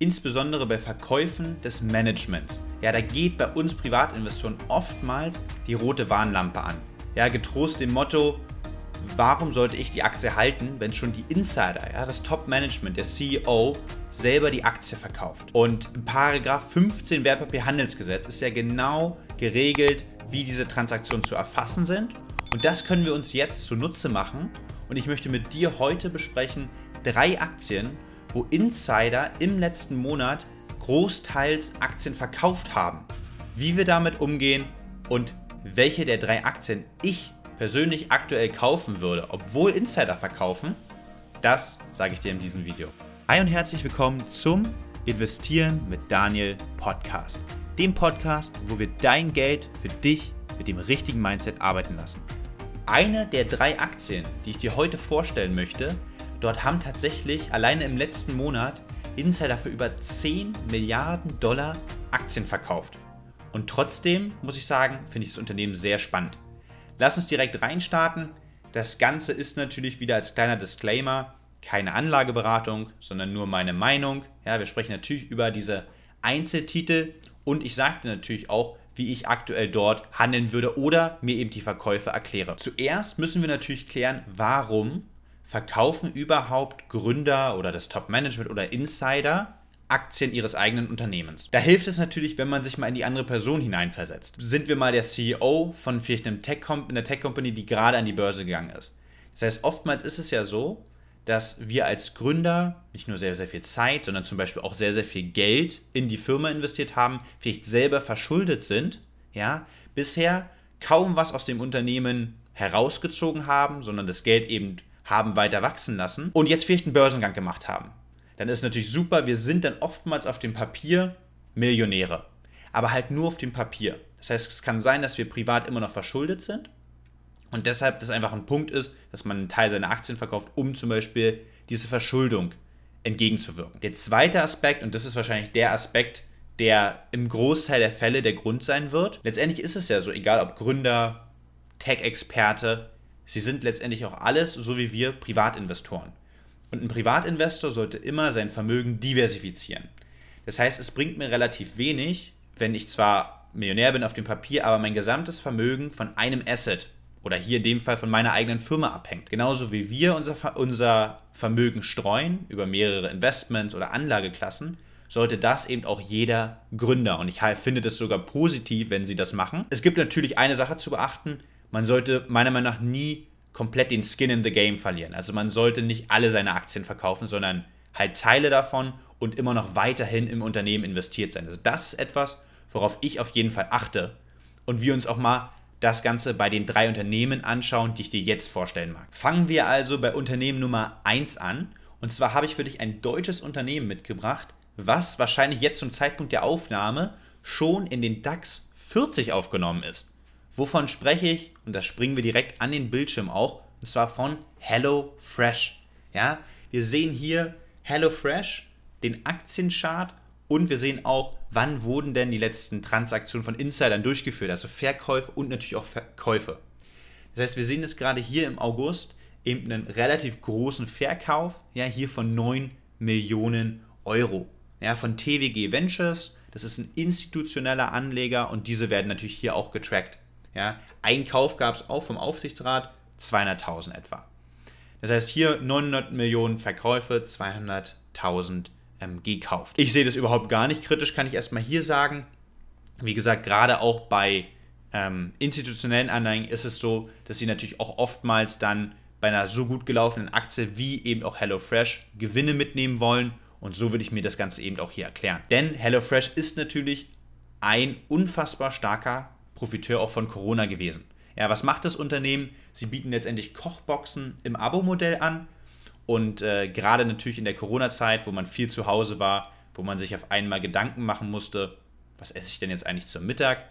insbesondere bei Verkäufen des Managements. Ja, da geht bei uns Privatinvestoren oftmals die rote Warnlampe an. Ja, getrost dem Motto, warum sollte ich die Aktie halten, wenn schon die Insider, ja, das Top-Management, der CEO, selber die Aktie verkauft? Und Paragraph 15 Wertpapierhandelsgesetz ist ja genau geregelt, wie diese Transaktionen zu erfassen sind. Und das können wir uns jetzt zunutze machen. Und ich möchte mit dir heute besprechen drei Aktien, wo Insider im letzten Monat großteils Aktien verkauft haben. Wie wir damit umgehen und welche der drei Aktien ich persönlich aktuell kaufen würde, obwohl Insider verkaufen, das sage ich dir in diesem Video. Hi und herzlich willkommen zum Investieren mit Daniel Podcast. Dem Podcast, wo wir dein Geld für dich mit dem richtigen Mindset arbeiten lassen. Eine der drei Aktien, die ich dir heute vorstellen möchte, dort haben tatsächlich alleine im letzten Monat Insider für über 10 Milliarden Dollar Aktien verkauft. Und trotzdem muss ich sagen, finde ich das Unternehmen sehr spannend. Lass uns direkt reinstarten. Das Ganze ist natürlich wieder als kleiner Disclaimer keine Anlageberatung, sondern nur meine Meinung. Ja, wir sprechen natürlich über diese Einzeltitel und ich sagte natürlich auch, wie ich aktuell dort handeln würde oder mir eben die Verkäufe erkläre. Zuerst müssen wir natürlich klären, warum verkaufen überhaupt Gründer oder das Top-Management oder Insider Aktien ihres eigenen Unternehmens. Da hilft es natürlich, wenn man sich mal in die andere Person hineinversetzt. Sind wir mal der CEO von vielleicht einem Tech einer Tech-Company, die gerade an die Börse gegangen ist. Das heißt, oftmals ist es ja so, dass wir als Gründer nicht nur sehr, sehr viel Zeit, sondern zum Beispiel auch sehr, sehr viel Geld in die Firma investiert haben, vielleicht selber verschuldet sind, ja, bisher kaum was aus dem Unternehmen herausgezogen haben, sondern das Geld eben haben weiter wachsen lassen und jetzt vielleicht einen Börsengang gemacht haben dann ist natürlich super, wir sind dann oftmals auf dem Papier Millionäre. Aber halt nur auf dem Papier. Das heißt, es kann sein, dass wir privat immer noch verschuldet sind und deshalb das einfach ein Punkt ist, dass man einen Teil seiner Aktien verkauft, um zum Beispiel diese Verschuldung entgegenzuwirken. Der zweite Aspekt, und das ist wahrscheinlich der Aspekt, der im Großteil der Fälle der Grund sein wird. Letztendlich ist es ja so, egal ob Gründer, Tech-Experte, sie sind letztendlich auch alles, so wie wir, Privatinvestoren. Und ein Privatinvestor sollte immer sein Vermögen diversifizieren. Das heißt, es bringt mir relativ wenig, wenn ich zwar Millionär bin auf dem Papier, aber mein gesamtes Vermögen von einem Asset oder hier in dem Fall von meiner eigenen Firma abhängt. Genauso wie wir unser, unser Vermögen streuen über mehrere Investments oder Anlageklassen, sollte das eben auch jeder Gründer. Und ich finde das sogar positiv, wenn sie das machen. Es gibt natürlich eine Sache zu beachten. Man sollte meiner Meinung nach nie komplett den Skin in the Game verlieren. Also man sollte nicht alle seine Aktien verkaufen, sondern halt Teile davon und immer noch weiterhin im Unternehmen investiert sein. Also das ist etwas, worauf ich auf jeden Fall achte und wir uns auch mal das Ganze bei den drei Unternehmen anschauen, die ich dir jetzt vorstellen mag. Fangen wir also bei Unternehmen Nummer 1 an. Und zwar habe ich für dich ein deutsches Unternehmen mitgebracht, was wahrscheinlich jetzt zum Zeitpunkt der Aufnahme schon in den DAX 40 aufgenommen ist. Wovon spreche ich? Und da springen wir direkt an den Bildschirm auch. Und zwar von HelloFresh. Ja, wir sehen hier HelloFresh, den Aktienchart und wir sehen auch, wann wurden denn die letzten Transaktionen von Insidern durchgeführt, also Verkäufe und natürlich auch Verkäufe. Das heißt, wir sehen jetzt gerade hier im August eben einen relativ großen Verkauf, ja, hier von 9 Millionen Euro. Ja, von TWG Ventures, das ist ein institutioneller Anleger und diese werden natürlich hier auch getrackt. Ja, ein Kauf gab es auch vom Aufsichtsrat, 200.000 etwa. Das heißt hier 900 Millionen Verkäufe, 200.000 ähm, gekauft. Ich sehe das überhaupt gar nicht kritisch, kann ich erstmal hier sagen. Wie gesagt, gerade auch bei ähm, institutionellen Anleihen ist es so, dass sie natürlich auch oftmals dann bei einer so gut gelaufenen Aktie wie eben auch HelloFresh Gewinne mitnehmen wollen. Und so würde ich mir das Ganze eben auch hier erklären. Denn HelloFresh ist natürlich ein unfassbar starker Profiteur auch von Corona gewesen. Ja, was macht das Unternehmen? Sie bieten letztendlich Kochboxen im Abo-Modell an und äh, gerade natürlich in der Corona-Zeit, wo man viel zu Hause war, wo man sich auf einmal Gedanken machen musste, was esse ich denn jetzt eigentlich zum Mittag?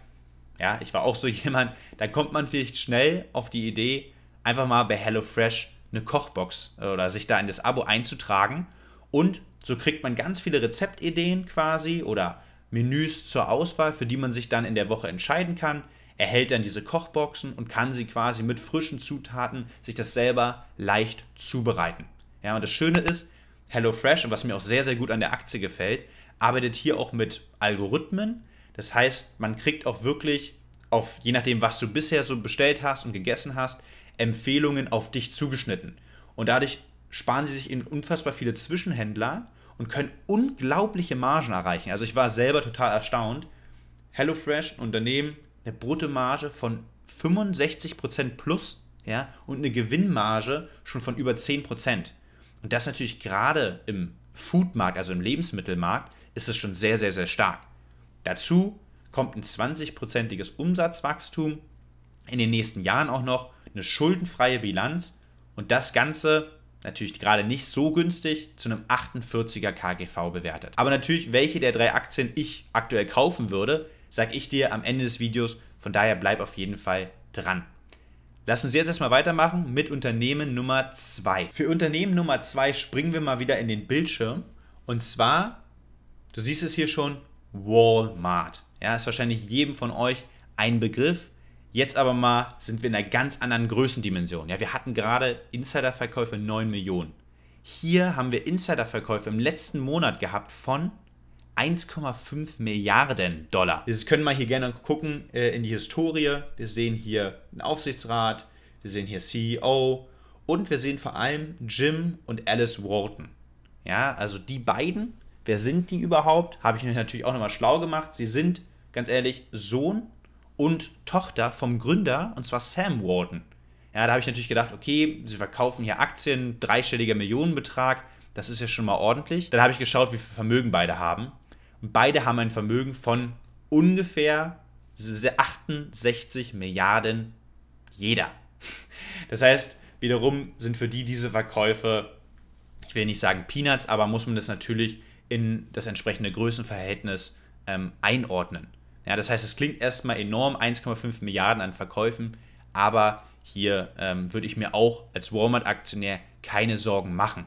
Ja, ich war auch so jemand, da kommt man vielleicht schnell auf die Idee, einfach mal bei HelloFresh eine Kochbox äh, oder sich da in das Abo einzutragen und so kriegt man ganz viele Rezeptideen quasi oder Menüs zur Auswahl, für die man sich dann in der Woche entscheiden kann, erhält dann diese Kochboxen und kann sie quasi mit frischen Zutaten sich das selber leicht zubereiten. Ja, und das Schöne ist, HelloFresh, und was mir auch sehr, sehr gut an der Aktie gefällt, arbeitet hier auch mit Algorithmen. Das heißt, man kriegt auch wirklich auf, je nachdem, was du bisher so bestellt hast und gegessen hast, Empfehlungen auf dich zugeschnitten. Und dadurch sparen sie sich eben unfassbar viele Zwischenhändler und können unglaubliche Margen erreichen. Also ich war selber total erstaunt. HelloFresh, ein Unternehmen, eine Bruttomarge von 65% plus ja, und eine Gewinnmarge schon von über 10%. Und das natürlich gerade im Foodmarkt, also im Lebensmittelmarkt, ist es schon sehr, sehr, sehr stark. Dazu kommt ein 20-prozentiges Umsatzwachstum, in den nächsten Jahren auch noch eine schuldenfreie Bilanz und das Ganze natürlich gerade nicht so günstig zu einem 48er KGV bewertet. Aber natürlich, welche der drei Aktien ich aktuell kaufen würde, sage ich dir am Ende des Videos. Von daher bleib auf jeden Fall dran. Lass uns jetzt erstmal weitermachen mit Unternehmen Nummer 2. Für Unternehmen Nummer 2 springen wir mal wieder in den Bildschirm. Und zwar, du siehst es hier schon, Walmart. Ja, ist wahrscheinlich jedem von euch ein Begriff. Jetzt aber mal sind wir in einer ganz anderen Größendimension. Ja, wir hatten gerade Insiderverkäufe 9 Millionen. Hier haben wir Insiderverkäufe im letzten Monat gehabt von 1,5 Milliarden Dollar. Wir können mal hier gerne gucken äh, in die Historie. Wir sehen hier einen Aufsichtsrat, wir sehen hier CEO und wir sehen vor allem Jim und Alice Wharton. Ja, also die beiden, wer sind die überhaupt? Habe ich mich natürlich auch nochmal schlau gemacht. Sie sind, ganz ehrlich, Sohn und Tochter vom Gründer, und zwar Sam Wharton. Ja, da habe ich natürlich gedacht, okay, sie verkaufen hier Aktien, dreistelliger Millionenbetrag, das ist ja schon mal ordentlich. Dann habe ich geschaut, wie viel Vermögen beide haben. Und beide haben ein Vermögen von ungefähr 68 Milliarden jeder. Das heißt, wiederum sind für die diese Verkäufe, ich will nicht sagen Peanuts, aber muss man das natürlich in das entsprechende Größenverhältnis ähm, einordnen. Ja, das heißt, es klingt erstmal enorm, 1,5 Milliarden an Verkäufen, aber hier ähm, würde ich mir auch als Walmart-Aktionär keine Sorgen machen.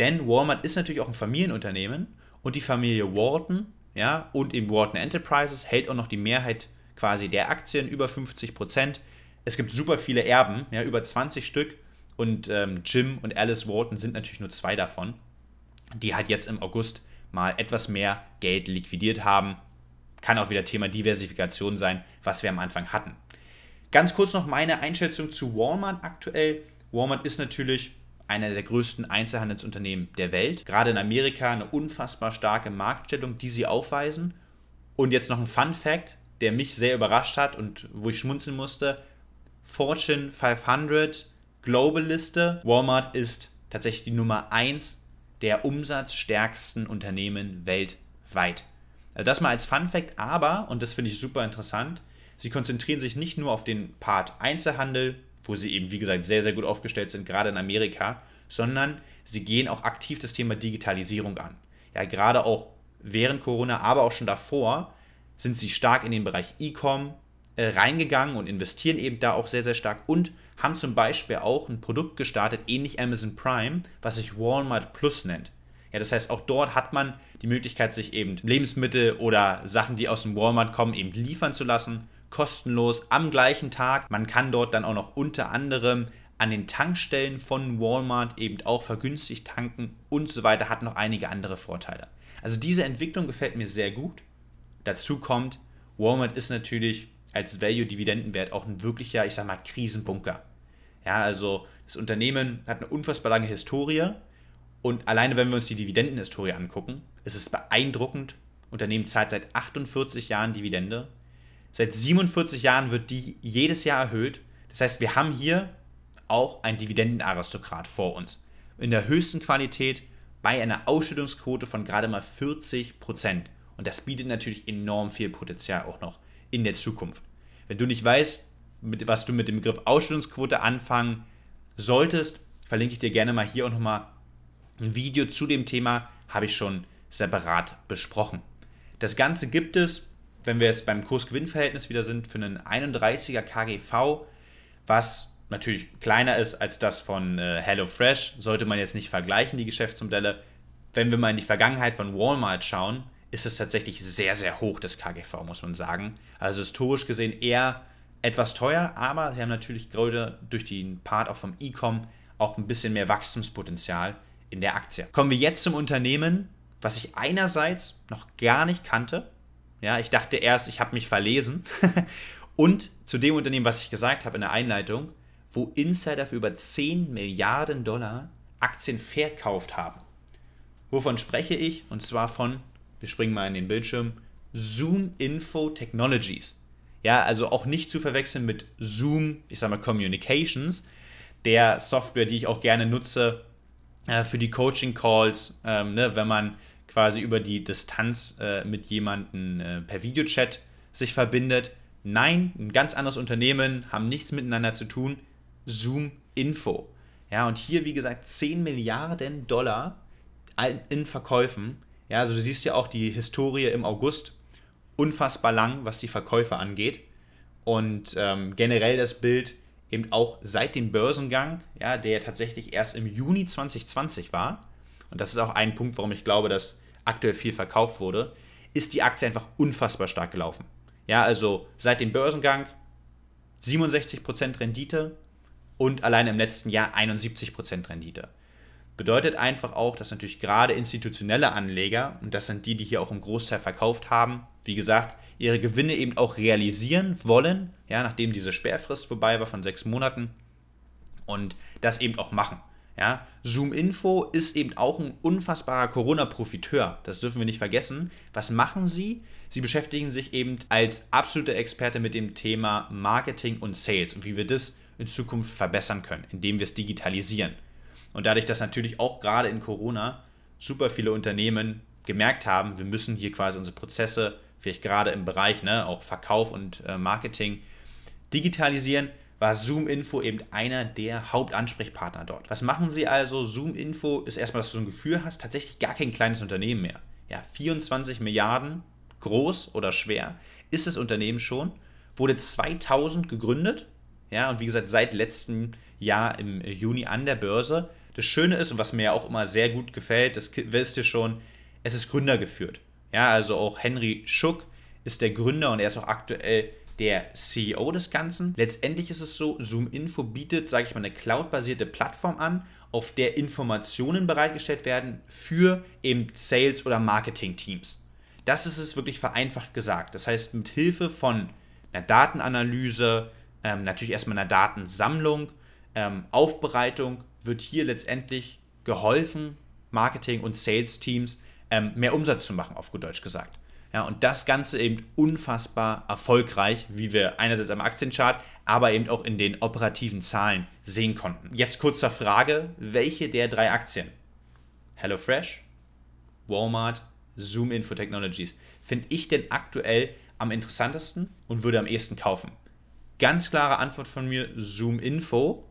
Denn Walmart ist natürlich auch ein Familienunternehmen und die Familie Wharton ja, und eben Wharton Enterprises hält auch noch die Mehrheit quasi der Aktien, über 50 Prozent. Es gibt super viele Erben, ja, über 20 Stück und ähm, Jim und Alice Wharton sind natürlich nur zwei davon, die halt jetzt im August mal etwas mehr Geld liquidiert haben. Kann auch wieder Thema Diversifikation sein, was wir am Anfang hatten. Ganz kurz noch meine Einschätzung zu Walmart aktuell. Walmart ist natürlich einer der größten Einzelhandelsunternehmen der Welt. Gerade in Amerika eine unfassbar starke Marktstellung, die sie aufweisen. Und jetzt noch ein Fun Fact, der mich sehr überrascht hat und wo ich schmunzeln musste. Fortune 500 Global Liste. Walmart ist tatsächlich die Nummer 1 der umsatzstärksten Unternehmen weltweit. Also das mal als Fun Fact, aber, und das finde ich super interessant, sie konzentrieren sich nicht nur auf den Part Einzelhandel, wo sie eben, wie gesagt, sehr, sehr gut aufgestellt sind, gerade in Amerika, sondern sie gehen auch aktiv das Thema Digitalisierung an. Ja, gerade auch während Corona, aber auch schon davor sind sie stark in den Bereich E-Com äh, reingegangen und investieren eben da auch sehr, sehr stark und haben zum Beispiel auch ein Produkt gestartet, ähnlich Amazon Prime, was sich Walmart Plus nennt. Ja, das heißt, auch dort hat man die Möglichkeit, sich eben Lebensmittel oder Sachen, die aus dem Walmart kommen, eben liefern zu lassen kostenlos am gleichen Tag. Man kann dort dann auch noch unter anderem an den Tankstellen von Walmart eben auch vergünstigt tanken und so weiter, hat noch einige andere Vorteile. Also diese Entwicklung gefällt mir sehr gut. Dazu kommt, Walmart ist natürlich als Value-Dividendenwert auch ein wirklicher, ich sag mal, Krisenbunker. Ja, also das Unternehmen hat eine unfassbar lange Historie und alleine wenn wir uns die Dividendenhistorie angucken, ist es beeindruckend. Unternehmen zahlt seit 48 Jahren Dividende. Seit 47 Jahren wird die jedes Jahr erhöht. Das heißt, wir haben hier auch einen Dividendenaristokrat vor uns. In der höchsten Qualität bei einer Ausschüttungsquote von gerade mal 40 Prozent. Und das bietet natürlich enorm viel Potenzial auch noch in der Zukunft. Wenn du nicht weißt, mit, was du mit dem Begriff Ausschüttungsquote anfangen solltest, verlinke ich dir gerne mal hier auch nochmal ein Video zu dem Thema, habe ich schon separat besprochen. Das Ganze gibt es wenn wir jetzt beim Kurs-Gewinn-Verhältnis wieder sind, für einen 31er KGV, was natürlich kleiner ist als das von äh, HelloFresh, sollte man jetzt nicht vergleichen, die Geschäftsmodelle. Wenn wir mal in die Vergangenheit von Walmart schauen, ist es tatsächlich sehr, sehr hoch, das KGV, muss man sagen. Also historisch gesehen eher etwas teuer, aber sie haben natürlich gerade durch den Part auch vom E-Com auch ein bisschen mehr Wachstumspotenzial in der Aktie. Kommen wir jetzt zum Unternehmen, was ich einerseits noch gar nicht kannte. Ja, ich dachte erst, ich habe mich verlesen. Und zu dem Unternehmen, was ich gesagt habe in der Einleitung, wo Insider für über 10 Milliarden Dollar Aktien verkauft haben. Wovon spreche ich? Und zwar von, wir springen mal in den Bildschirm, Zoom Info Technologies. Ja, also auch nicht zu verwechseln mit Zoom, ich sag mal Communications, der Software, die ich auch gerne nutze äh, für die Coaching Calls, ähm, ne, wenn man quasi über die Distanz äh, mit jemandem äh, per Videochat sich verbindet. Nein, ein ganz anderes Unternehmen, haben nichts miteinander zu tun. Zoom Info. Ja, und hier, wie gesagt, 10 Milliarden Dollar in Verkäufen. Ja, also du siehst ja auch die Historie im August. Unfassbar lang, was die Verkäufe angeht. Und ähm, generell das Bild eben auch seit dem Börsengang, ja, der tatsächlich erst im Juni 2020 war. Und das ist auch ein Punkt, warum ich glaube, dass aktuell viel verkauft wurde, ist die Aktie einfach unfassbar stark gelaufen. Ja, also seit dem Börsengang 67% Rendite und allein im letzten Jahr 71% Rendite. Bedeutet einfach auch, dass natürlich gerade institutionelle Anleger, und das sind die, die hier auch im Großteil verkauft haben, wie gesagt, ihre Gewinne eben auch realisieren wollen, ja, nachdem diese Sperrfrist vorbei war von sechs Monaten und das eben auch machen. Ja, Zoom Info ist eben auch ein unfassbarer Corona-Profiteur. Das dürfen wir nicht vergessen. Was machen sie? Sie beschäftigen sich eben als absolute Experte mit dem Thema Marketing und Sales und wie wir das in Zukunft verbessern können, indem wir es digitalisieren. Und dadurch, dass natürlich auch gerade in Corona super viele Unternehmen gemerkt haben, wir müssen hier quasi unsere Prozesse, vielleicht gerade im Bereich ne, auch Verkauf und äh, Marketing, digitalisieren, war Zoom Info eben einer der Hauptansprechpartner dort. Was machen sie also? Zoom Info ist erstmal, dass du so ein Gefühl hast, tatsächlich gar kein kleines Unternehmen mehr. Ja, 24 Milliarden, groß oder schwer, ist das Unternehmen schon, wurde 2000 gegründet, ja, und wie gesagt, seit letztem Jahr im Juni an der Börse. Das Schöne ist, und was mir auch immer sehr gut gefällt, das wisst ihr schon, es ist gründergeführt. Ja, also auch Henry Schuck ist der Gründer und er ist auch aktuell der CEO des Ganzen. Letztendlich ist es so, Zoom Info bietet, sage ich mal, eine cloudbasierte Plattform an, auf der Informationen bereitgestellt werden für eben Sales- oder Marketing-Teams. Das ist es wirklich vereinfacht gesagt. Das heißt, mit Hilfe von einer Datenanalyse, ähm, natürlich erstmal einer Datensammlung, ähm, Aufbereitung wird hier letztendlich geholfen, Marketing- und Sales-Teams ähm, mehr Umsatz zu machen, auf gut Deutsch gesagt. Ja, und das Ganze eben unfassbar erfolgreich, wie wir einerseits am Aktienchart, aber eben auch in den operativen Zahlen sehen konnten. Jetzt kurz zur Frage, welche der drei Aktien? HelloFresh, Walmart, Zoom Info Technologies finde ich denn aktuell am interessantesten und würde am ehesten kaufen? Ganz klare Antwort von mir, Zoom Info,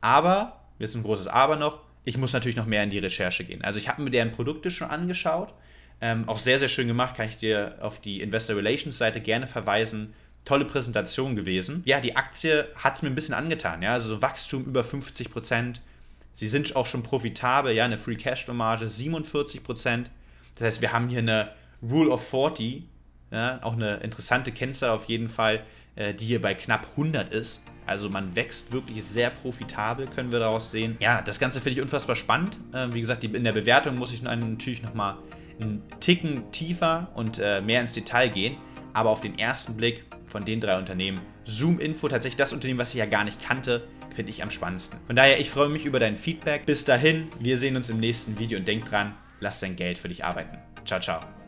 aber, jetzt ein großes Aber noch, ich muss natürlich noch mehr in die Recherche gehen. Also ich habe mir deren Produkte schon angeschaut, ähm, auch sehr, sehr schön gemacht, kann ich dir auf die Investor Relations Seite gerne verweisen. Tolle Präsentation gewesen. Ja, die Aktie hat es mir ein bisschen angetan. Ja, also so Wachstum über 50 Prozent. Sie sind auch schon profitabel, ja, eine Free Cashflow Marge 47 Prozent. Das heißt, wir haben hier eine Rule of 40, ja, auch eine interessante Kennzahl auf jeden Fall, äh, die hier bei knapp 100 ist. Also man wächst wirklich sehr profitabel, können wir daraus sehen. Ja, das Ganze finde ich unfassbar spannend. Äh, wie gesagt, in der Bewertung muss ich natürlich nochmal einen Ticken tiefer und äh, mehr ins Detail gehen. Aber auf den ersten Blick von den drei Unternehmen, Zoom Info, tatsächlich das Unternehmen, was ich ja gar nicht kannte, finde ich am spannendsten. Von daher, ich freue mich über dein Feedback. Bis dahin, wir sehen uns im nächsten Video und denk dran, lass dein Geld für dich arbeiten. Ciao, ciao.